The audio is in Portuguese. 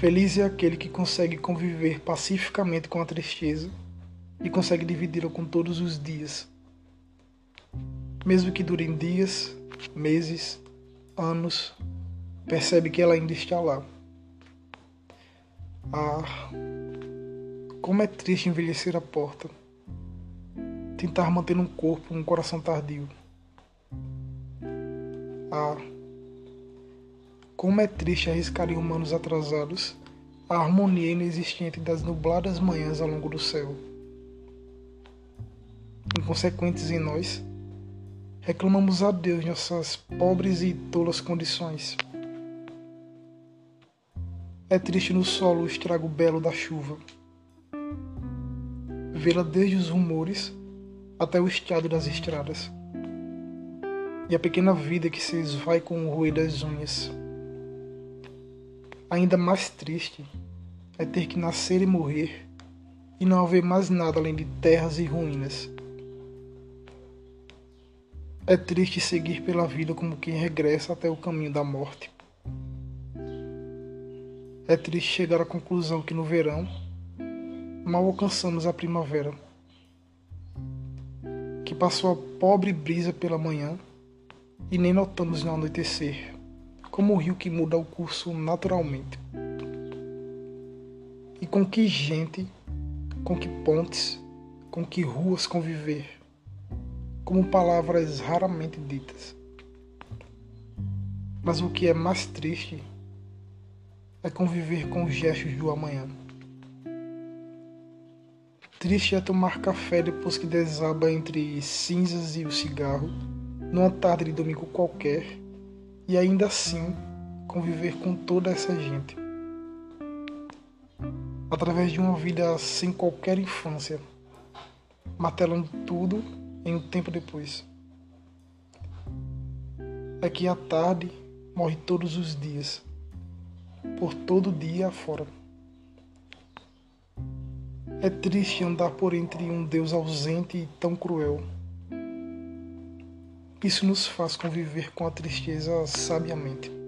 Feliz é aquele que consegue conviver pacificamente com a tristeza e consegue dividi-la com todos os dias. Mesmo que durem dias, meses, anos, percebe que ela ainda está lá. Ah, como é triste envelhecer a porta. Tentar manter um corpo, um coração tardio. Ah, como é triste arriscar em humanos atrasados a harmonia inexistente das nubladas manhãs ao longo do céu. Inconsequentes em nós, reclamamos a Deus nossas pobres e tolas condições. É triste no solo o estrago belo da chuva. Vê-la desde os rumores até o estado das estradas. E a pequena vida que se esvai com o ruído das unhas. Ainda mais triste é ter que nascer e morrer e não haver mais nada além de terras e ruínas. É triste seguir pela vida como quem regressa até o caminho da morte. É triste chegar à conclusão que no verão mal alcançamos a primavera, que passou a pobre brisa pela manhã e nem notamos no anoitecer como o rio que muda o curso naturalmente. E com que gente, com que pontes, com que ruas conviver, como palavras raramente ditas. Mas o que é mais triste é conviver com os gestos do amanhã. Triste é tomar café depois que desaba entre cinzas e o cigarro, numa tarde de domingo qualquer, e ainda assim conviver com toda essa gente. Através de uma vida sem qualquer infância, martelando tudo em um tempo depois. É que a tarde morre todos os dias, por todo dia afora. É triste andar por entre um Deus ausente e tão cruel. Isso nos faz conviver com a tristeza sabiamente.